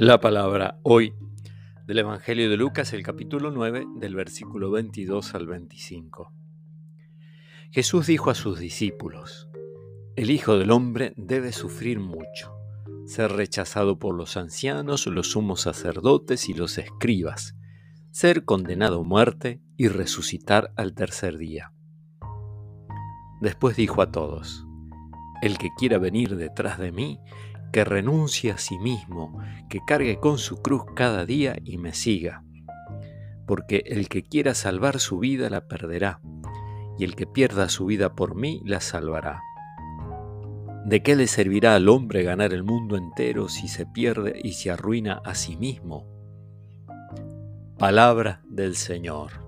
La palabra hoy del Evangelio de Lucas, el capítulo 9, del versículo 22 al 25. Jesús dijo a sus discípulos, El Hijo del Hombre debe sufrir mucho, ser rechazado por los ancianos, los sumos sacerdotes y los escribas, ser condenado a muerte y resucitar al tercer día. Después dijo a todos, El que quiera venir detrás de mí, que renuncie a sí mismo, que cargue con su cruz cada día y me siga. Porque el que quiera salvar su vida la perderá, y el que pierda su vida por mí la salvará. ¿De qué le servirá al hombre ganar el mundo entero si se pierde y se arruina a sí mismo? Palabra del Señor.